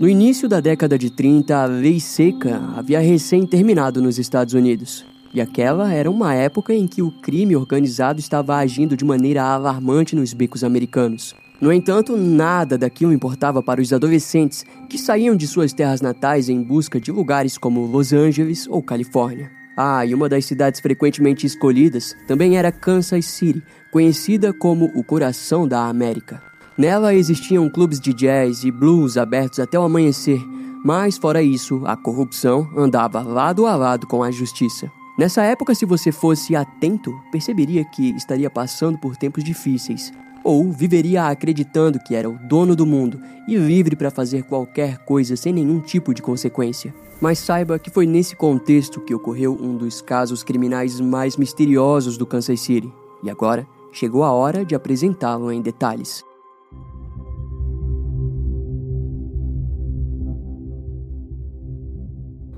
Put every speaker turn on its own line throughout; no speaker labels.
No início da década de 30, a lei seca havia recém terminado nos Estados Unidos. E aquela era uma época em que o crime organizado estava agindo de maneira alarmante nos becos americanos. No entanto, nada daquilo importava para os adolescentes que saíam de suas terras natais em busca de lugares como Los Angeles ou Califórnia. Ah, e uma das cidades frequentemente escolhidas também era Kansas City, conhecida como o coração da América. Nela existiam clubes de jazz e blues abertos até o amanhecer, mas fora isso, a corrupção andava lado a lado com a justiça. Nessa época, se você fosse atento, perceberia que estaria passando por tempos difíceis, ou viveria acreditando que era o dono do mundo e livre para fazer qualquer coisa sem nenhum tipo de consequência. Mas saiba que foi nesse contexto que ocorreu um dos casos criminais mais misteriosos do Kansas City. E agora chegou a hora de apresentá-lo em detalhes.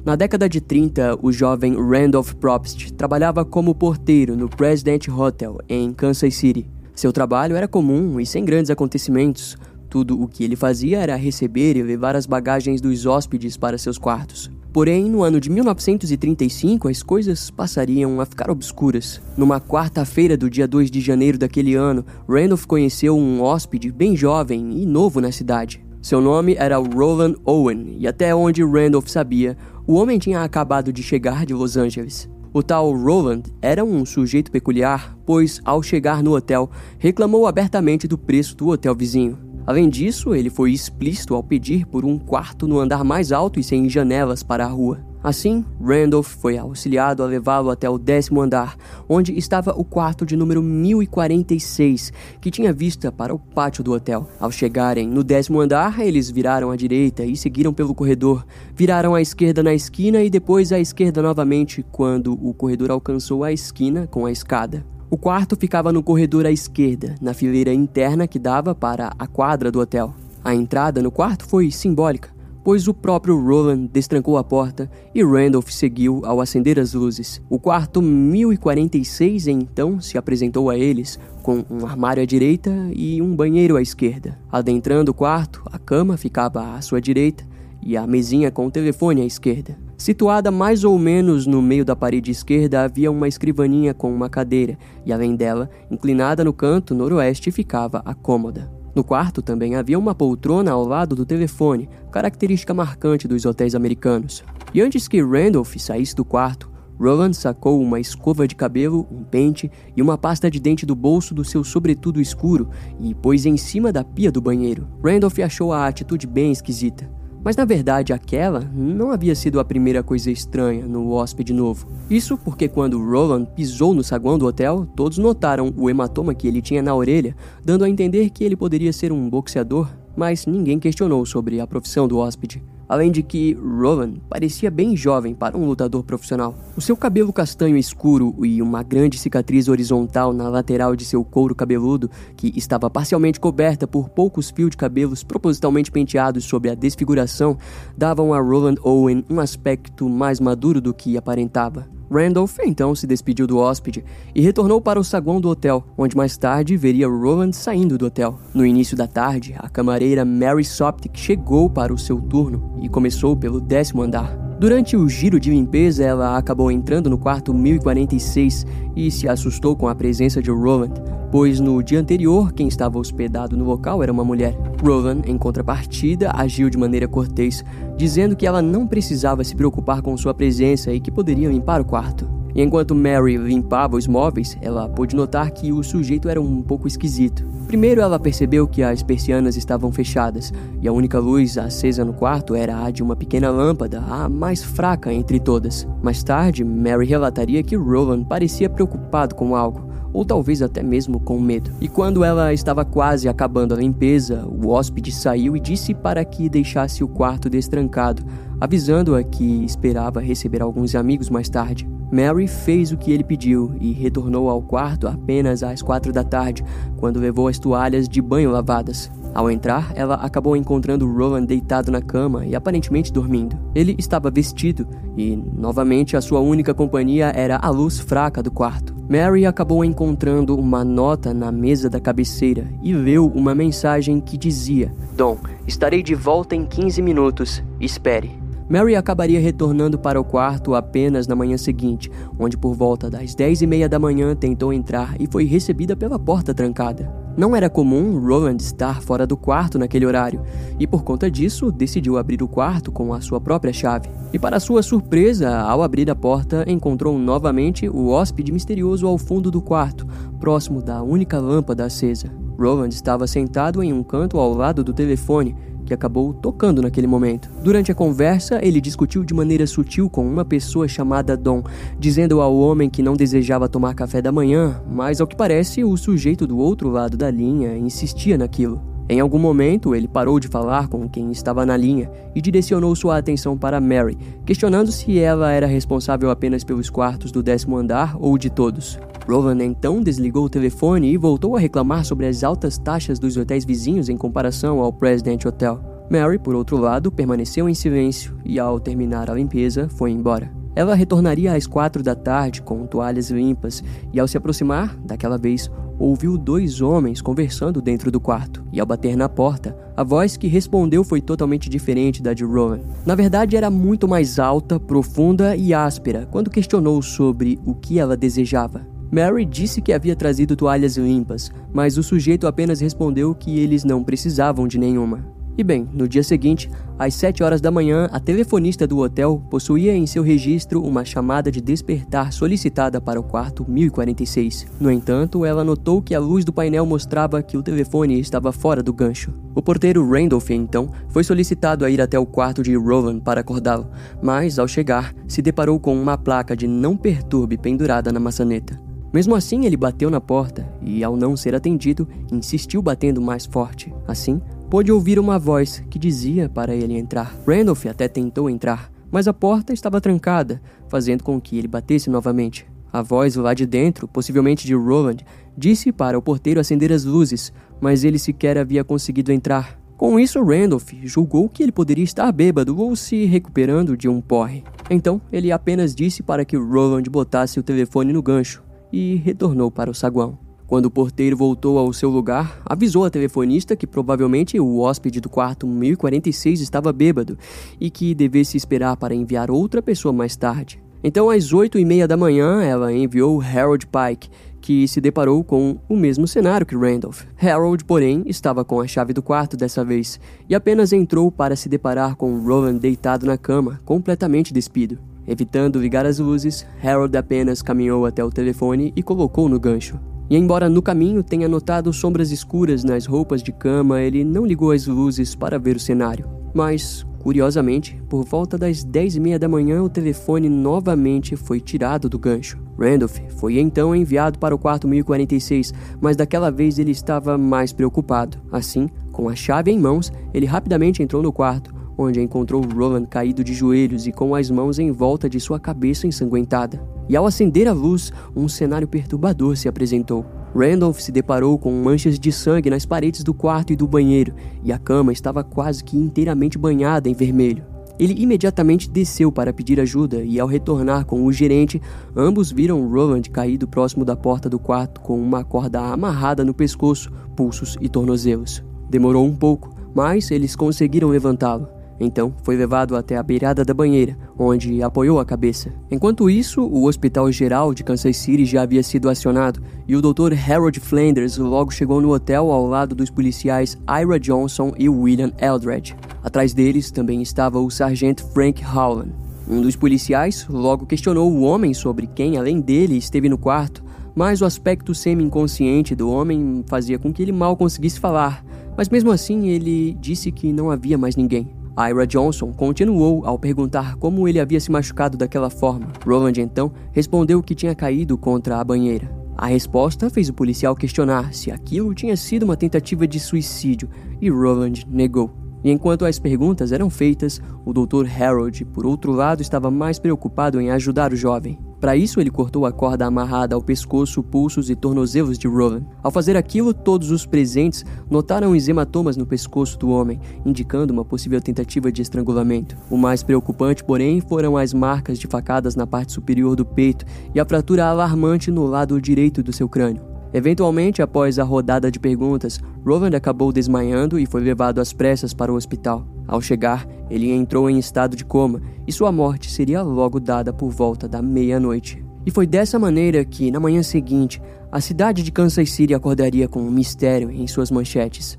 Na década de 30, o jovem Randolph Probst trabalhava como porteiro no President Hotel em Kansas City. Seu trabalho era comum e sem grandes acontecimentos. Tudo o que ele fazia era receber e levar as bagagens dos hóspedes para seus quartos. Porém, no ano de 1935, as coisas passariam a ficar obscuras. Numa quarta-feira do dia 2 de janeiro daquele ano, Randolph conheceu um hóspede bem jovem e novo na cidade. Seu nome era Roland Owen, e até onde Randolph sabia, o homem tinha acabado de chegar de Los Angeles. O tal Roland era um sujeito peculiar, pois, ao chegar no hotel, reclamou abertamente do preço do hotel vizinho. Além disso, ele foi explícito ao pedir por um quarto no andar mais alto e sem janelas para a rua. Assim, Randolph foi auxiliado a levá-lo até o décimo andar, onde estava o quarto de número 1046, que tinha vista para o pátio do hotel. Ao chegarem no décimo andar, eles viraram à direita e seguiram pelo corredor, viraram à esquerda na esquina e depois à esquerda novamente quando o corredor alcançou a esquina com a escada. O quarto ficava no corredor à esquerda, na fileira interna que dava para a quadra do hotel. A entrada no quarto foi simbólica pois o próprio Roland destrancou a porta e Randolph seguiu ao acender as luzes. O quarto 1046 então se apresentou a eles, com um armário à direita e um banheiro à esquerda. Adentrando o quarto, a cama ficava à sua direita e a mesinha com o telefone à esquerda. Situada mais ou menos no meio da parede esquerda havia uma escrivaninha com uma cadeira, e além dela, inclinada no canto noroeste, ficava a cômoda. No quarto também havia uma poltrona ao lado do telefone, característica marcante dos hotéis americanos. E antes que Randolph saísse do quarto, Roland sacou uma escova de cabelo, um pente e uma pasta de dente do bolso do seu sobretudo escuro e pôs em cima da pia do banheiro. Randolph achou a atitude bem esquisita. Mas na verdade, aquela não havia sido a primeira coisa estranha no hóspede novo. Isso porque quando Roland pisou no saguão do hotel, todos notaram o hematoma que ele tinha na orelha, dando a entender que ele poderia ser um boxeador, mas ninguém questionou sobre a profissão do hóspede além de que Roland parecia bem jovem para um lutador profissional. O seu cabelo castanho escuro e uma grande cicatriz horizontal na lateral de seu couro cabeludo, que estava parcialmente coberta por poucos fios de cabelos propositalmente penteados sobre a desfiguração, davam a Roland Owen um aspecto mais maduro do que aparentava. Randolph então se despediu do hóspede e retornou para o saguão do hotel, onde mais tarde veria Roland saindo do hotel. No início da tarde, a camareira Mary Soptic chegou para o seu turno e começou pelo décimo andar. Durante o giro de limpeza, ela acabou entrando no quarto 1046 e se assustou com a presença de Roland, pois no dia anterior quem estava hospedado no local era uma mulher. Roland, em contrapartida, agiu de maneira cortês, dizendo que ela não precisava se preocupar com sua presença e que poderia limpar o quarto. E enquanto Mary limpava os móveis, ela pôde notar que o sujeito era um pouco esquisito. Primeiro, ela percebeu que as persianas estavam fechadas e a única luz acesa no quarto era a de uma pequena lâmpada, a mais fraca entre todas. Mais tarde, Mary relataria que Roland parecia preocupado com algo, ou talvez até mesmo com medo. E quando ela estava quase acabando a limpeza, o hóspede saiu e disse para que deixasse o quarto destrancado, avisando-a que esperava receber alguns amigos mais tarde. Mary fez o que ele pediu e retornou ao quarto apenas às quatro da tarde, quando levou as toalhas de banho lavadas. Ao entrar, ela acabou encontrando Rowan deitado na cama e aparentemente dormindo. Ele estava vestido e, novamente, a sua única companhia era a luz fraca do quarto. Mary acabou encontrando uma nota na mesa da cabeceira e leu uma mensagem que dizia: Dom, estarei de volta em 15 minutos. Espere. Mary acabaria retornando para o quarto apenas na manhã seguinte, onde por volta das 10 e meia da manhã tentou entrar e foi recebida pela porta trancada. Não era comum Roland estar fora do quarto naquele horário, e por conta disso decidiu abrir o quarto com a sua própria chave. E para sua surpresa, ao abrir a porta, encontrou novamente o hóspede misterioso ao fundo do quarto, próximo da única lâmpada acesa. Roland estava sentado em um canto ao lado do telefone, que acabou tocando naquele momento. Durante a conversa, ele discutiu de maneira sutil com uma pessoa chamada Dom, dizendo ao homem que não desejava tomar café da manhã, mas ao que parece, o sujeito do outro lado da linha insistia naquilo. Em algum momento, ele parou de falar com quem estava na linha e direcionou sua atenção para Mary, questionando se ela era responsável apenas pelos quartos do décimo andar ou de todos. Rowan então desligou o telefone e voltou a reclamar sobre as altas taxas dos hotéis vizinhos em comparação ao President Hotel. Mary, por outro lado, permaneceu em silêncio e, ao terminar a limpeza, foi embora. Ela retornaria às quatro da tarde com toalhas limpas e, ao se aproximar, daquela vez, ouviu dois homens conversando dentro do quarto, e ao bater na porta, a voz que respondeu foi totalmente diferente da de Rowan. Na verdade, era muito mais alta, profunda e áspera quando questionou sobre o que ela desejava. Mary disse que havia trazido toalhas limpas, mas o sujeito apenas respondeu que eles não precisavam de nenhuma. E bem, no dia seguinte, às 7 horas da manhã, a telefonista do hotel possuía em seu registro uma chamada de despertar solicitada para o quarto 1046. No entanto, ela notou que a luz do painel mostrava que o telefone estava fora do gancho. O porteiro Randolph, então, foi solicitado a ir até o quarto de Rowan para acordá-lo, mas, ao chegar, se deparou com uma placa de não perturbe pendurada na maçaneta. Mesmo assim, ele bateu na porta e, ao não ser atendido, insistiu batendo mais forte. Assim, pôde ouvir uma voz que dizia para ele entrar. Randolph até tentou entrar, mas a porta estava trancada, fazendo com que ele batesse novamente. A voz lá de dentro, possivelmente de Roland, disse para o porteiro acender as luzes, mas ele sequer havia conseguido entrar. Com isso, Randolph julgou que ele poderia estar bêbado ou se recuperando de um porre. Então, ele apenas disse para que Roland botasse o telefone no gancho e retornou para o saguão. Quando o porteiro voltou ao seu lugar, avisou a telefonista que provavelmente o hóspede do quarto 1046 estava bêbado e que devesse esperar para enviar outra pessoa mais tarde. Então, às oito e meia da manhã, ela enviou Harold Pike, que se deparou com o mesmo cenário que Randolph. Harold, porém, estava com a chave do quarto dessa vez e apenas entrou para se deparar com Roland deitado na cama, completamente despido. Evitando ligar as luzes, Harold apenas caminhou até o telefone e colocou no gancho. E embora no caminho tenha notado sombras escuras nas roupas de cama, ele não ligou as luzes para ver o cenário. Mas, curiosamente, por volta das 10 e meia da manhã, o telefone novamente foi tirado do gancho. Randolph foi então enviado para o quarto 1046, mas daquela vez ele estava mais preocupado. Assim, com a chave em mãos, ele rapidamente entrou no quarto, onde encontrou Roland caído de joelhos e com as mãos em volta de sua cabeça ensanguentada e ao acender a luz, um cenário perturbador se apresentou. Randolph se deparou com manchas de sangue nas paredes do quarto e do banheiro, e a cama estava quase que inteiramente banhada em vermelho. Ele imediatamente desceu para pedir ajuda e, ao retornar com o gerente, ambos viram Roland caído próximo da porta do quarto com uma corda amarrada no pescoço, pulsos e tornozelos. Demorou um pouco, mas eles conseguiram levantá-lo. Então, foi levado até a beirada da banheira, onde apoiou a cabeça. Enquanto isso, o Hospital Geral de Kansas City já havia sido acionado e o Dr. Harold Flanders logo chegou no hotel ao lado dos policiais Ira Johnson e William Eldred. Atrás deles também estava o sargento Frank Howland. Um dos policiais logo questionou o homem sobre quem, além dele, esteve no quarto, mas o aspecto semi-inconsciente do homem fazia com que ele mal conseguisse falar. Mas mesmo assim, ele disse que não havia mais ninguém. Ira Johnson continuou ao perguntar como ele havia se machucado daquela forma. Roland então respondeu que tinha caído contra a banheira. A resposta fez o policial questionar se aquilo tinha sido uma tentativa de suicídio e Roland negou. E enquanto as perguntas eram feitas, o Dr. Harold, por outro lado, estava mais preocupado em ajudar o jovem. Para isso, ele cortou a corda amarrada ao pescoço, pulsos e tornozelos de Rowan. Ao fazer aquilo, todos os presentes notaram os hematomas no pescoço do homem, indicando uma possível tentativa de estrangulamento. O mais preocupante, porém, foram as marcas de facadas na parte superior do peito e a fratura alarmante no lado direito do seu crânio. Eventualmente, após a rodada de perguntas, Roland acabou desmaiando e foi levado às pressas para o hospital. Ao chegar, ele entrou em estado de coma e sua morte seria logo dada por volta da meia-noite. E foi dessa maneira que, na manhã seguinte, a cidade de Kansas City acordaria com um mistério em suas manchetes.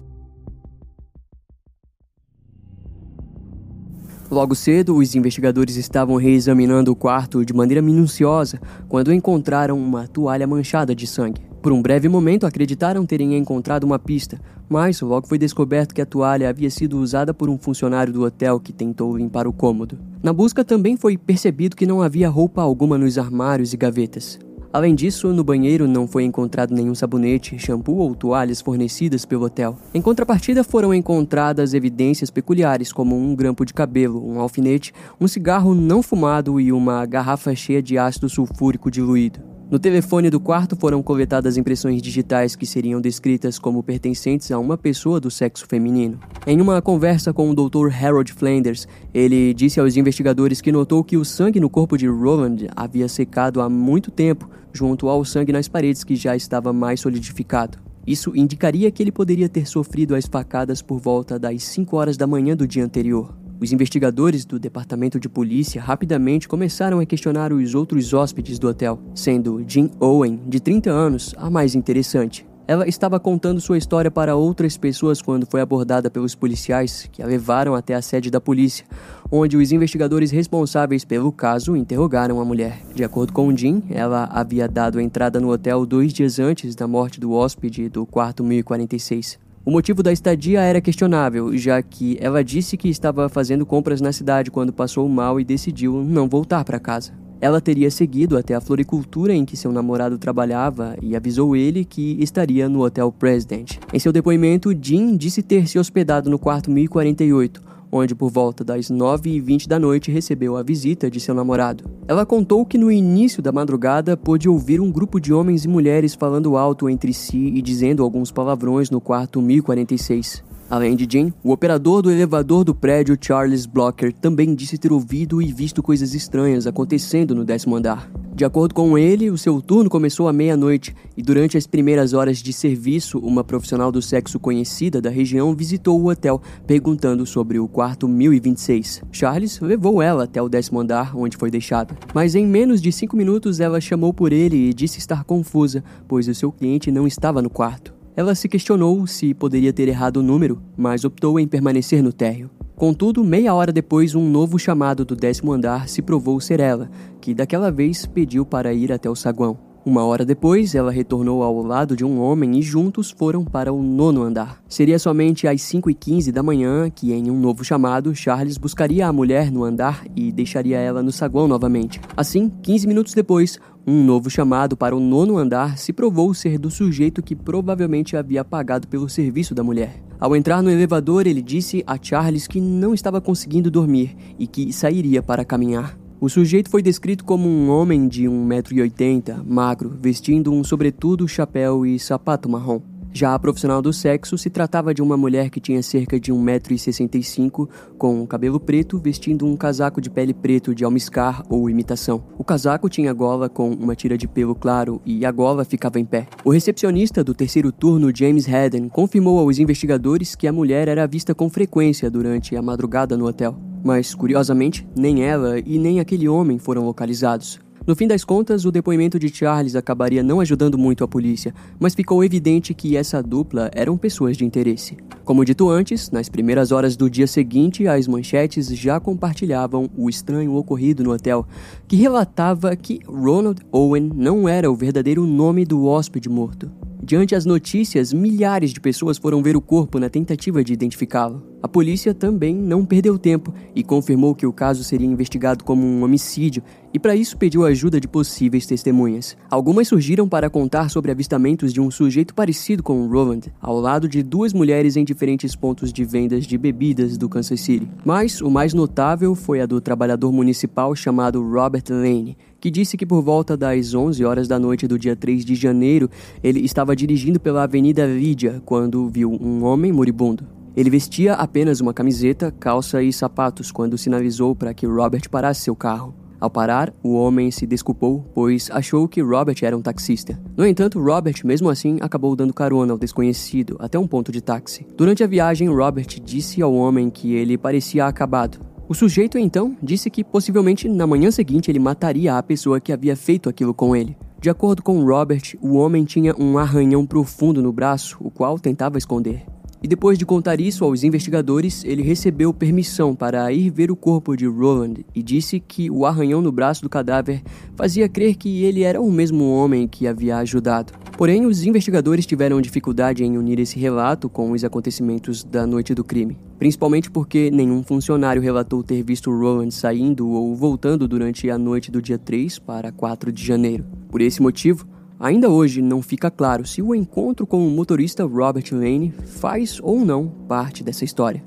Logo cedo, os investigadores estavam reexaminando o quarto de maneira minuciosa quando encontraram uma toalha manchada de sangue. Por um breve momento acreditaram terem encontrado uma pista, mas logo foi descoberto que a toalha havia sido usada por um funcionário do hotel que tentou limpar o cômodo. Na busca também foi percebido que não havia roupa alguma nos armários e gavetas. Além disso, no banheiro não foi encontrado nenhum sabonete, shampoo ou toalhas fornecidas pelo hotel. Em contrapartida, foram encontradas evidências peculiares, como um grampo de cabelo, um alfinete, um cigarro não fumado e uma garrafa cheia de ácido sulfúrico diluído. No telefone do quarto foram coletadas impressões digitais que seriam descritas como pertencentes a uma pessoa do sexo feminino. Em uma conversa com o Dr. Harold Flanders, ele disse aos investigadores que notou que o sangue no corpo de Roland havia secado há muito tempo, junto ao sangue nas paredes que já estava mais solidificado. Isso indicaria que ele poderia ter sofrido as facadas por volta das 5 horas da manhã do dia anterior. Os investigadores do departamento de polícia rapidamente começaram a questionar os outros hóspedes do hotel, sendo Jean Owen, de 30 anos, a mais interessante. Ela estava contando sua história para outras pessoas quando foi abordada pelos policiais, que a levaram até a sede da polícia, onde os investigadores responsáveis pelo caso interrogaram a mulher. De acordo com Jean, ela havia dado entrada no hotel dois dias antes da morte do hóspede do quarto 1046. O motivo da estadia era questionável, já que ela disse que estava fazendo compras na cidade quando passou mal e decidiu não voltar para casa. Ela teria seguido até a floricultura em que seu namorado trabalhava e avisou ele que estaria no Hotel President. Em seu depoimento, Jean disse ter se hospedado no quarto 1048, onde por volta das 9h20 da noite recebeu a visita de seu namorado. Ela contou que no início da madrugada pôde ouvir um grupo de homens e mulheres falando alto entre si e dizendo alguns palavrões no quarto 1046. Além de Jim, o operador do elevador do prédio Charles Blocker também disse ter ouvido e visto coisas estranhas acontecendo no décimo andar. De acordo com ele, o seu turno começou à meia-noite e durante as primeiras horas de serviço, uma profissional do sexo conhecida da região visitou o hotel perguntando sobre o quarto 1026. Charles levou ela até o décimo andar, onde foi deixada. Mas em menos de cinco minutos, ela chamou por ele e disse estar confusa, pois o seu cliente não estava no quarto. Ela se questionou se poderia ter errado o número, mas optou em permanecer no térreo. Contudo, meia hora depois, um novo chamado do décimo andar se provou ser ela, que daquela vez pediu para ir até o saguão. Uma hora depois, ela retornou ao lado de um homem e juntos foram para o nono andar. Seria somente às 5h15 da manhã que, em um novo chamado, Charles buscaria a mulher no andar e deixaria ela no saguão novamente. Assim, 15 minutos depois, um novo chamado para o nono andar se provou ser do sujeito que provavelmente havia pagado pelo serviço da mulher. Ao entrar no elevador, ele disse a Charles que não estava conseguindo dormir e que sairia para caminhar. O sujeito foi descrito como um homem de 1,80m, magro, vestindo um sobretudo, chapéu e sapato marrom. Já a profissional do sexo se tratava de uma mulher que tinha cerca de 1,65m, com cabelo preto, vestindo um casaco de pele preto de almiscar ou imitação. O casaco tinha gola com uma tira de pelo claro e a gola ficava em pé. O recepcionista do terceiro turno, James Haddon, confirmou aos investigadores que a mulher era vista com frequência durante a madrugada no hotel. Mas, curiosamente, nem ela e nem aquele homem foram localizados. No fim das contas, o depoimento de Charles acabaria não ajudando muito a polícia, mas ficou evidente que essa dupla eram pessoas de interesse. Como dito antes, nas primeiras horas do dia seguinte, as manchetes já compartilhavam o estranho ocorrido no hotel, que relatava que Ronald Owen não era o verdadeiro nome do hóspede morto. Diante as notícias, milhares de pessoas foram ver o corpo na tentativa de identificá-lo. A polícia também não perdeu tempo e confirmou que o caso seria investigado como um homicídio e para isso pediu a ajuda de possíveis testemunhas. Algumas surgiram para contar sobre avistamentos de um sujeito parecido com Roland, ao lado de duas mulheres em diferentes pontos de vendas de bebidas do Kansas City. Mas o mais notável foi a do trabalhador municipal chamado Robert Lane, que disse que por volta das 11 horas da noite do dia 3 de janeiro, ele estava dirigindo pela Avenida Lídia quando viu um homem moribundo. Ele vestia apenas uma camiseta, calça e sapatos quando sinalizou para que Robert parasse seu carro. Ao parar, o homem se desculpou, pois achou que Robert era um taxista. No entanto, Robert, mesmo assim, acabou dando carona ao desconhecido até um ponto de táxi. Durante a viagem, Robert disse ao homem que ele parecia acabado. O sujeito então disse que possivelmente na manhã seguinte ele mataria a pessoa que havia feito aquilo com ele. De acordo com Robert, o homem tinha um arranhão profundo no braço, o qual tentava esconder. E depois de contar isso aos investigadores, ele recebeu permissão para ir ver o corpo de Roland e disse que o arranhão no braço do cadáver fazia crer que ele era o mesmo homem que havia ajudado. Porém, os investigadores tiveram dificuldade em unir esse relato com os acontecimentos da noite do crime, principalmente porque nenhum funcionário relatou ter visto Roland saindo ou voltando durante a noite do dia 3 para 4 de janeiro. Por esse motivo, Ainda hoje não fica claro se o encontro com o motorista Robert Lane faz ou não parte dessa história.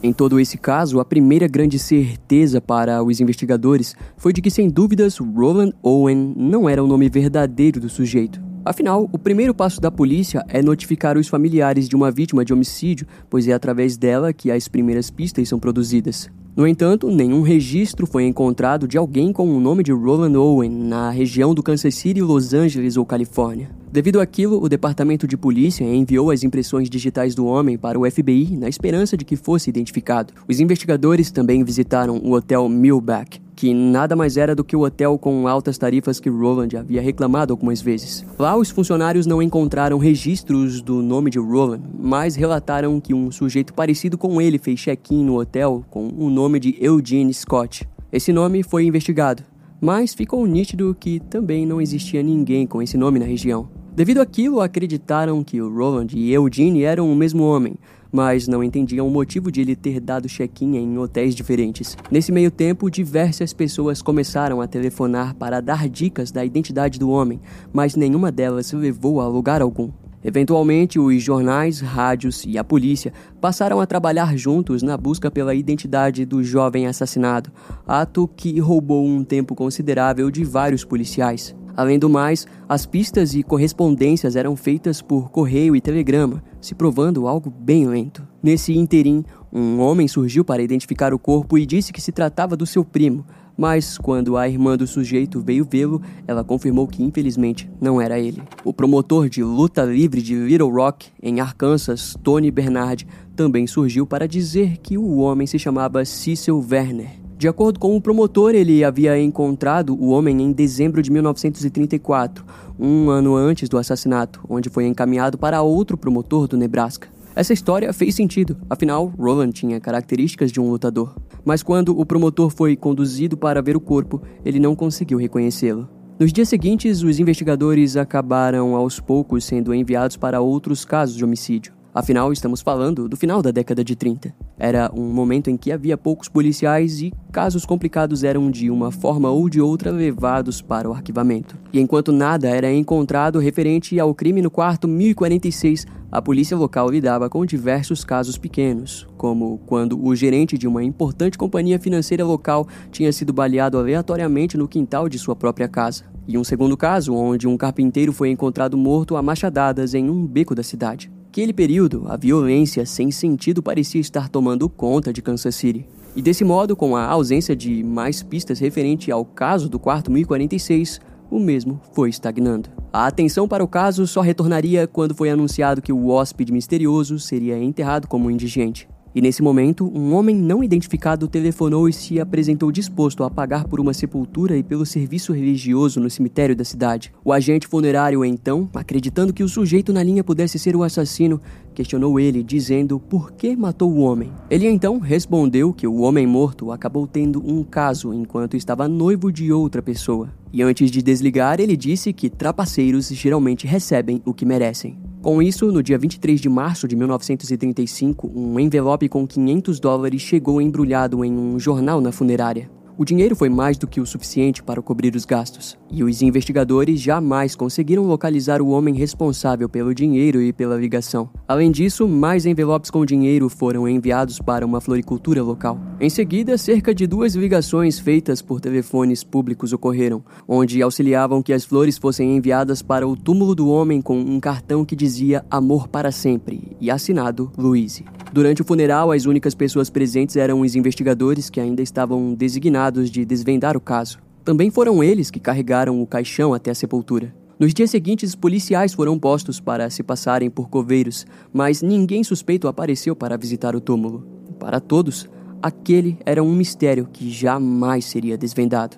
Em todo esse caso, a primeira grande certeza para os investigadores foi de que, sem dúvidas, Roland Owen não era o nome verdadeiro do sujeito. Afinal, o primeiro passo da polícia é notificar os familiares de uma vítima de homicídio, pois é através dela que as primeiras pistas são produzidas. No entanto, nenhum registro foi encontrado de alguém com o nome de Roland Owen na região do Kansas City, Los Angeles ou Califórnia. Devido àquilo, o departamento de polícia enviou as impressões digitais do homem para o FBI na esperança de que fosse identificado. Os investigadores também visitaram o hotel Millback, que nada mais era do que o hotel com altas tarifas que Roland havia reclamado algumas vezes. Lá, os funcionários não encontraram registros do nome de Roland, mas relataram que um sujeito parecido com ele fez check-in no hotel com o nome de Eugene Scott. Esse nome foi investigado, mas ficou nítido que também não existia ninguém com esse nome na região. Devido àquilo, acreditaram que o Roland e Eugene eram o mesmo homem, mas não entendiam o motivo de ele ter dado check-in em hotéis diferentes. Nesse meio tempo, diversas pessoas começaram a telefonar para dar dicas da identidade do homem, mas nenhuma delas levou a lugar algum. Eventualmente, os jornais, rádios e a polícia passaram a trabalhar juntos na busca pela identidade do jovem assassinado, ato que roubou um tempo considerável de vários policiais. Além do mais, as pistas e correspondências eram feitas por correio e telegrama, se provando algo bem lento. Nesse interim, um homem surgiu para identificar o corpo e disse que se tratava do seu primo, mas quando a irmã do sujeito veio vê-lo, ela confirmou que infelizmente não era ele. O promotor de luta livre de Little Rock, em Arkansas, Tony Bernard, também surgiu para dizer que o homem se chamava Cecil Werner. De acordo com o promotor, ele havia encontrado o homem em dezembro de 1934, um ano antes do assassinato, onde foi encaminhado para outro promotor do Nebraska. Essa história fez sentido, afinal, Roland tinha características de um lutador. Mas quando o promotor foi conduzido para ver o corpo, ele não conseguiu reconhecê-lo. Nos dias seguintes, os investigadores acabaram aos poucos sendo enviados para outros casos de homicídio. Afinal, estamos falando do final da década de 30. Era um momento em que havia poucos policiais e casos complicados eram de uma forma ou de outra levados para o arquivamento. E enquanto nada era encontrado referente ao crime no quarto 1046, a polícia local lidava com diversos casos pequenos, como quando o gerente de uma importante companhia financeira local tinha sido baleado aleatoriamente no quintal de sua própria casa. E um segundo caso, onde um carpinteiro foi encontrado morto a machadadas em um beco da cidade. Naquele período, a violência sem sentido parecia estar tomando conta de Kansas City. E desse modo, com a ausência de mais pistas referente ao caso do quarto 1046, o mesmo foi estagnando. A atenção para o caso só retornaria quando foi anunciado que o hóspede misterioso seria enterrado como indigente. E nesse momento, um homem não identificado telefonou e se apresentou disposto a pagar por uma sepultura e pelo serviço religioso no cemitério da cidade. O agente funerário, então, acreditando que o sujeito na linha pudesse ser o assassino, questionou ele, dizendo por que matou o homem. Ele então respondeu que o homem morto acabou tendo um caso enquanto estava noivo de outra pessoa. E antes de desligar, ele disse que trapaceiros geralmente recebem o que merecem. Com isso, no dia 23 de março de 1935, um envelope com 500 dólares chegou embrulhado em um jornal na funerária. O dinheiro foi mais do que o suficiente para cobrir os gastos, e os investigadores jamais conseguiram localizar o homem responsável pelo dinheiro e pela ligação. Além disso, mais envelopes com dinheiro foram enviados para uma floricultura local. Em seguida, cerca de duas ligações feitas por telefones públicos ocorreram, onde auxiliavam que as flores fossem enviadas para o túmulo do homem com um cartão que dizia Amor para sempre e assinado Louise. Durante o funeral, as únicas pessoas presentes eram os investigadores que ainda estavam designados de desvendar o caso. Também foram eles que carregaram o caixão até a sepultura. Nos dias seguintes, policiais foram postos para se passarem por coveiros, mas ninguém suspeito apareceu para visitar o túmulo. Para todos, aquele era um mistério que jamais seria desvendado.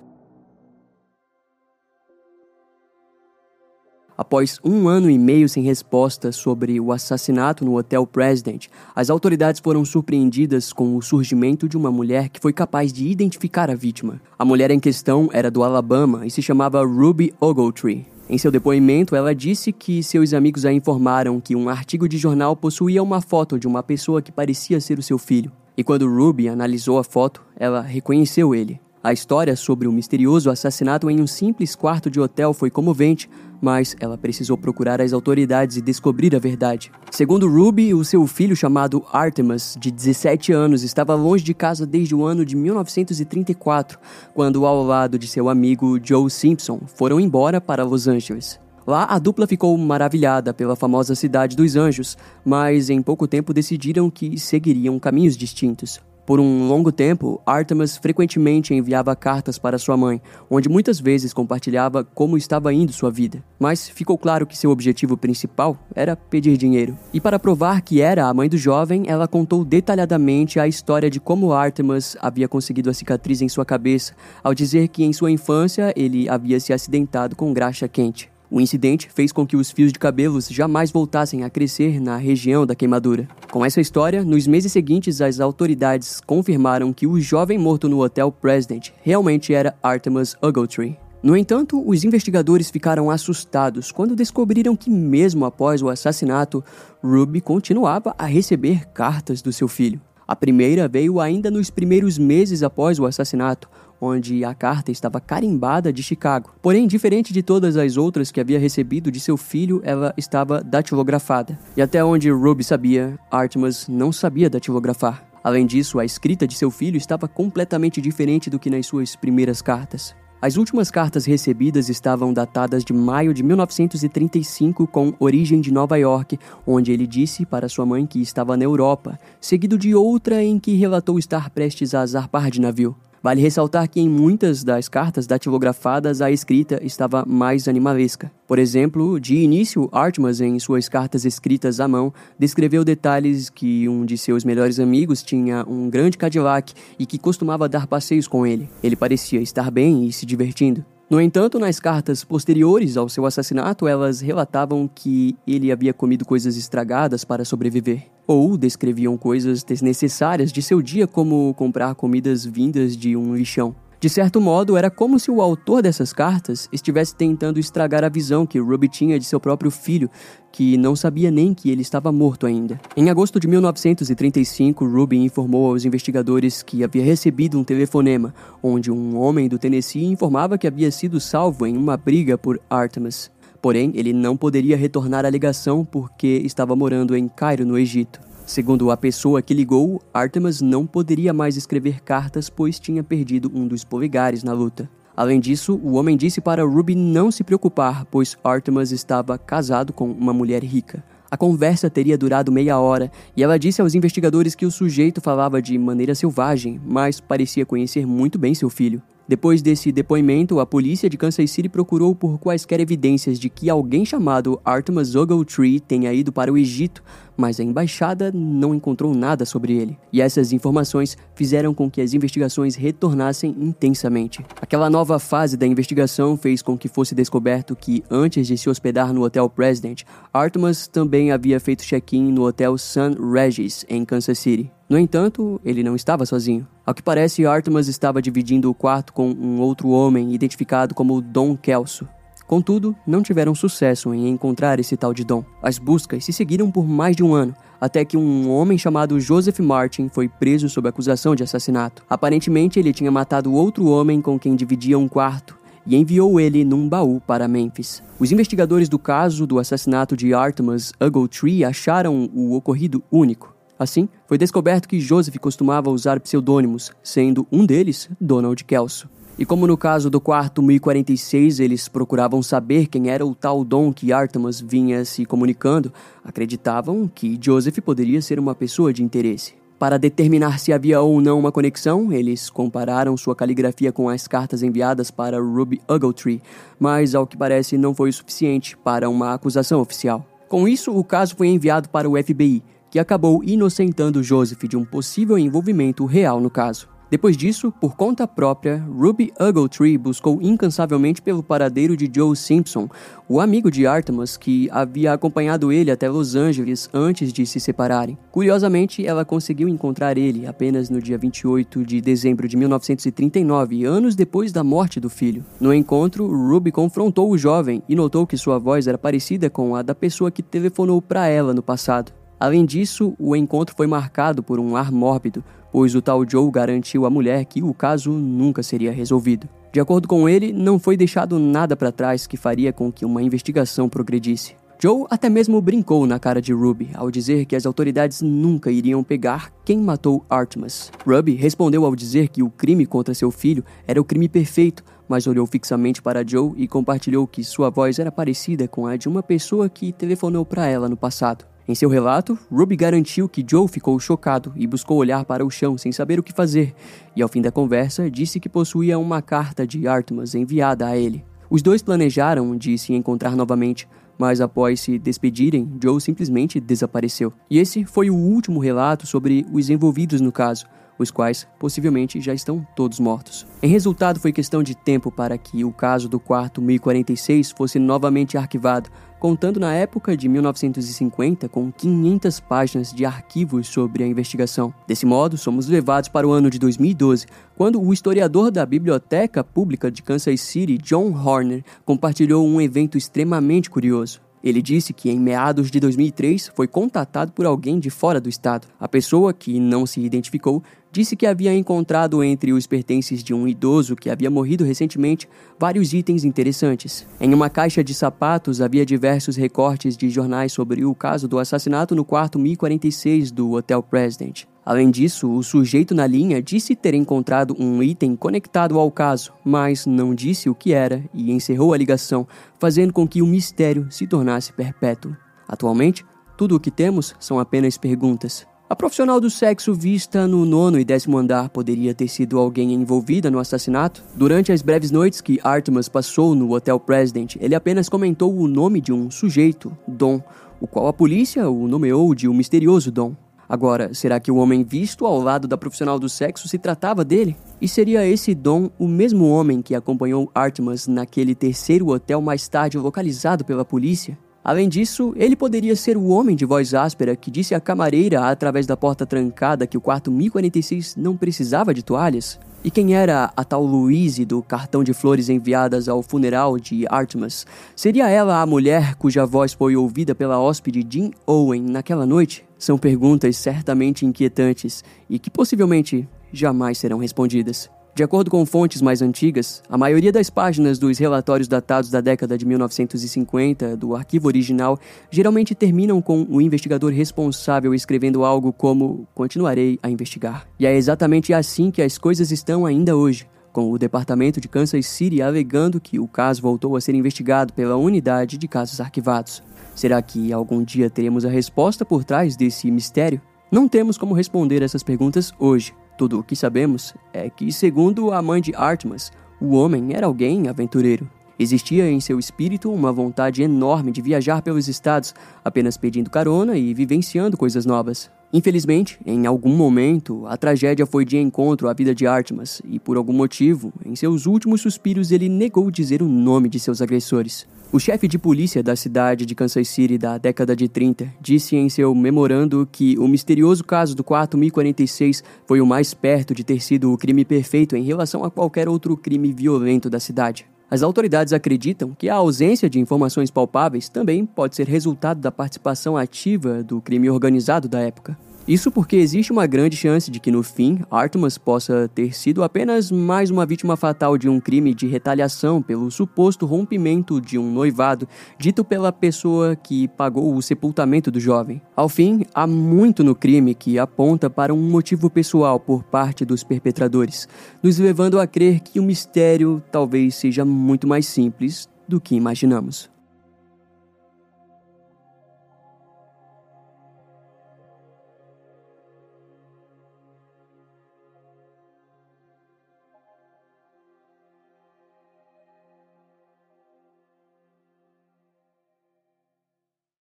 Após um ano e meio sem resposta sobre o assassinato no Hotel President, as autoridades foram surpreendidas com o surgimento de uma mulher que foi capaz de identificar a vítima. A mulher em questão era do Alabama e se chamava Ruby Ogletree. Em seu depoimento, ela disse que seus amigos a informaram que um artigo de jornal possuía uma foto de uma pessoa que parecia ser o seu filho. E quando Ruby analisou a foto, ela reconheceu ele. A história sobre o misterioso assassinato em um simples quarto de hotel foi comovente, mas ela precisou procurar as autoridades e descobrir a verdade. Segundo Ruby, o seu filho chamado Artemis, de 17 anos, estava longe de casa desde o ano de 1934, quando, ao lado de seu amigo Joe Simpson, foram embora para Los Angeles. Lá, a dupla ficou maravilhada pela famosa cidade dos anjos, mas em pouco tempo decidiram que seguiriam caminhos distintos. Por um longo tempo, Artemis frequentemente enviava cartas para sua mãe, onde muitas vezes compartilhava como estava indo sua vida. Mas ficou claro que seu objetivo principal era pedir dinheiro. E para provar que era a mãe do jovem, ela contou detalhadamente a história de como Artemis havia conseguido a cicatriz em sua cabeça, ao dizer que em sua infância ele havia se acidentado com graxa quente. O incidente fez com que os fios de cabelos jamais voltassem a crescer na região da queimadura. Com essa história, nos meses seguintes, as autoridades confirmaram que o jovem morto no Hotel President realmente era Artemis Ogletree. No entanto, os investigadores ficaram assustados quando descobriram que, mesmo após o assassinato, Ruby continuava a receber cartas do seu filho. A primeira veio ainda nos primeiros meses após o assassinato, onde a carta estava carimbada de Chicago. Porém, diferente de todas as outras que havia recebido de seu filho, ela estava datilografada. E até onde Ruby sabia, Artemis não sabia datilografar. Além disso, a escrita de seu filho estava completamente diferente do que nas suas primeiras cartas. As últimas cartas recebidas estavam datadas de maio de 1935, com origem de Nova York, onde ele disse para sua mãe que estava na Europa, seguido de outra em que relatou estar prestes a zarpar de navio. Vale ressaltar que em muitas das cartas datilografadas a escrita estava mais animalesca. Por exemplo, de início, Artemis, em suas cartas escritas à mão, descreveu detalhes que um de seus melhores amigos tinha um grande Cadillac e que costumava dar passeios com ele. Ele parecia estar bem e se divertindo. No entanto, nas cartas posteriores ao seu assassinato, elas relatavam que ele havia comido coisas estragadas para sobreviver, ou descreviam coisas desnecessárias de seu dia, como comprar comidas vindas de um lixão. De certo modo, era como se o autor dessas cartas estivesse tentando estragar a visão que Ruby tinha de seu próprio filho, que não sabia nem que ele estava morto ainda. Em agosto de 1935, Ruby informou aos investigadores que havia recebido um telefonema, onde um homem do Tennessee informava que havia sido salvo em uma briga por Artemis. Porém, ele não poderia retornar à ligação porque estava morando em Cairo, no Egito. Segundo a pessoa que ligou, Artemis não poderia mais escrever cartas pois tinha perdido um dos polegares na luta. Além disso, o homem disse para Ruby não se preocupar, pois Artemis estava casado com uma mulher rica. A conversa teria durado meia hora e ela disse aos investigadores que o sujeito falava de maneira selvagem, mas parecia conhecer muito bem seu filho. Depois desse depoimento, a polícia de Kansas City procurou por quaisquer evidências de que alguém chamado Artemis Ogletree tenha ido para o Egito, mas a embaixada não encontrou nada sobre ele. E essas informações fizeram com que as investigações retornassem intensamente. Aquela nova fase da investigação fez com que fosse descoberto que, antes de se hospedar no Hotel President, Artemis também havia feito check-in no Hotel Sun Regis, em Kansas City. No entanto, ele não estava sozinho. Ao que parece, Artemis estava dividindo o quarto com um outro homem identificado como Don Kelso. Contudo, não tiveram sucesso em encontrar esse tal de Dom. As buscas se seguiram por mais de um ano, até que um homem chamado Joseph Martin foi preso sob acusação de assassinato. Aparentemente, ele tinha matado outro homem com quem dividia um quarto e enviou ele num baú para Memphis. Os investigadores do caso do assassinato de Artemus Ogletree acharam o ocorrido único. Assim, foi descoberto que Joseph costumava usar pseudônimos, sendo um deles Donald Kelso. E como no caso do quarto 1046 eles procuravam saber quem era o tal Dom que Artemis vinha se comunicando, acreditavam que Joseph poderia ser uma pessoa de interesse. Para determinar se havia ou não uma conexão, eles compararam sua caligrafia com as cartas enviadas para Ruby Ogletree, mas ao que parece não foi o suficiente para uma acusação oficial. Com isso, o caso foi enviado para o FBI, que acabou inocentando Joseph de um possível envolvimento real no caso. Depois disso, por conta própria, Ruby Ogletree buscou incansavelmente pelo paradeiro de Joe Simpson, o amigo de Artemis que havia acompanhado ele até Los Angeles antes de se separarem. Curiosamente, ela conseguiu encontrar ele apenas no dia 28 de dezembro de 1939, anos depois da morte do filho. No encontro, Ruby confrontou o jovem e notou que sua voz era parecida com a da pessoa que telefonou para ela no passado. Além disso, o encontro foi marcado por um ar mórbido, pois o tal Joe garantiu à mulher que o caso nunca seria resolvido. De acordo com ele, não foi deixado nada para trás que faria com que uma investigação progredisse. Joe até mesmo brincou na cara de Ruby ao dizer que as autoridades nunca iriam pegar quem matou Artemis. Ruby respondeu ao dizer que o crime contra seu filho era o crime perfeito, mas olhou fixamente para Joe e compartilhou que sua voz era parecida com a de uma pessoa que telefonou para ela no passado. Em seu relato, Ruby garantiu que Joe ficou chocado e buscou olhar para o chão sem saber o que fazer, e ao fim da conversa disse que possuía uma carta de Artemis enviada a ele. Os dois planejaram de se encontrar novamente, mas após se despedirem, Joe simplesmente desapareceu. E esse foi o último relato sobre os envolvidos no caso, os quais possivelmente já estão todos mortos. Em resultado, foi questão de tempo para que o caso do quarto 1046 fosse novamente arquivado, contando na época de 1950 com 500 páginas de arquivos sobre a investigação. Desse modo, somos levados para o ano de 2012, quando o historiador da Biblioteca Pública de Kansas City, John Horner, compartilhou um evento extremamente curioso. Ele disse que em meados de 2003 foi contatado por alguém de fora do estado. A pessoa, que não se identificou, disse que havia encontrado entre os pertences de um idoso que havia morrido recentemente vários itens interessantes. Em uma caixa de sapatos havia diversos recortes de jornais sobre o caso do assassinato no quarto 1046 do Hotel President. Além disso, o sujeito na linha disse ter encontrado um item conectado ao caso, mas não disse o que era e encerrou a ligação, fazendo com que o mistério se tornasse perpétuo. Atualmente, tudo o que temos são apenas perguntas. A profissional do sexo vista no nono e décimo andar poderia ter sido alguém envolvida no assassinato? Durante as breves noites que Artemis passou no Hotel President, ele apenas comentou o nome de um sujeito, Dom, o qual a polícia o nomeou de o misterioso Dom. Agora, será que o homem visto ao lado da profissional do sexo se tratava dele? E seria esse Dom o mesmo homem que acompanhou Artemis naquele terceiro hotel mais tarde localizado pela polícia? Além disso, ele poderia ser o homem de voz áspera que disse à camareira através da porta trancada que o quarto 1046 não precisava de toalhas? E quem era a tal Louise do cartão de flores enviadas ao funeral de Artemis? Seria ela a mulher cuja voz foi ouvida pela hóspede Jean Owen naquela noite? São perguntas certamente inquietantes e que possivelmente jamais serão respondidas. De acordo com fontes mais antigas, a maioria das páginas dos relatórios datados da década de 1950 do arquivo original geralmente terminam com o investigador responsável escrevendo algo como continuarei a investigar. E é exatamente assim que as coisas estão ainda hoje, com o departamento de Kansas City alegando que o caso voltou a ser investigado pela unidade de casos arquivados. Será que algum dia teremos a resposta por trás desse mistério? Não temos como responder essas perguntas hoje, tudo o que sabemos é que, segundo a mãe de Artemis, o homem era alguém aventureiro. Existia em seu espírito uma vontade enorme de viajar pelos estados, apenas pedindo carona e vivenciando coisas novas. Infelizmente, em algum momento, a tragédia foi de encontro à vida de Artemis e, por algum motivo, em seus últimos suspiros, ele negou dizer o nome de seus agressores. O chefe de polícia da cidade de Kansas City da década de 30 disse em seu memorando que o misterioso caso do quarto 1046 foi o mais perto de ter sido o crime perfeito em relação a qualquer outro crime violento da cidade. As autoridades acreditam que a ausência de informações palpáveis também pode ser resultado da participação ativa do crime organizado da época. Isso porque existe uma grande chance de que no fim Artemas possa ter sido apenas mais uma vítima fatal de um crime de retaliação pelo suposto rompimento de um noivado dito pela pessoa que pagou o sepultamento do jovem. Ao fim, há muito no crime que aponta para um motivo pessoal por parte dos perpetradores, nos levando a crer que o mistério talvez seja muito mais simples do que imaginamos.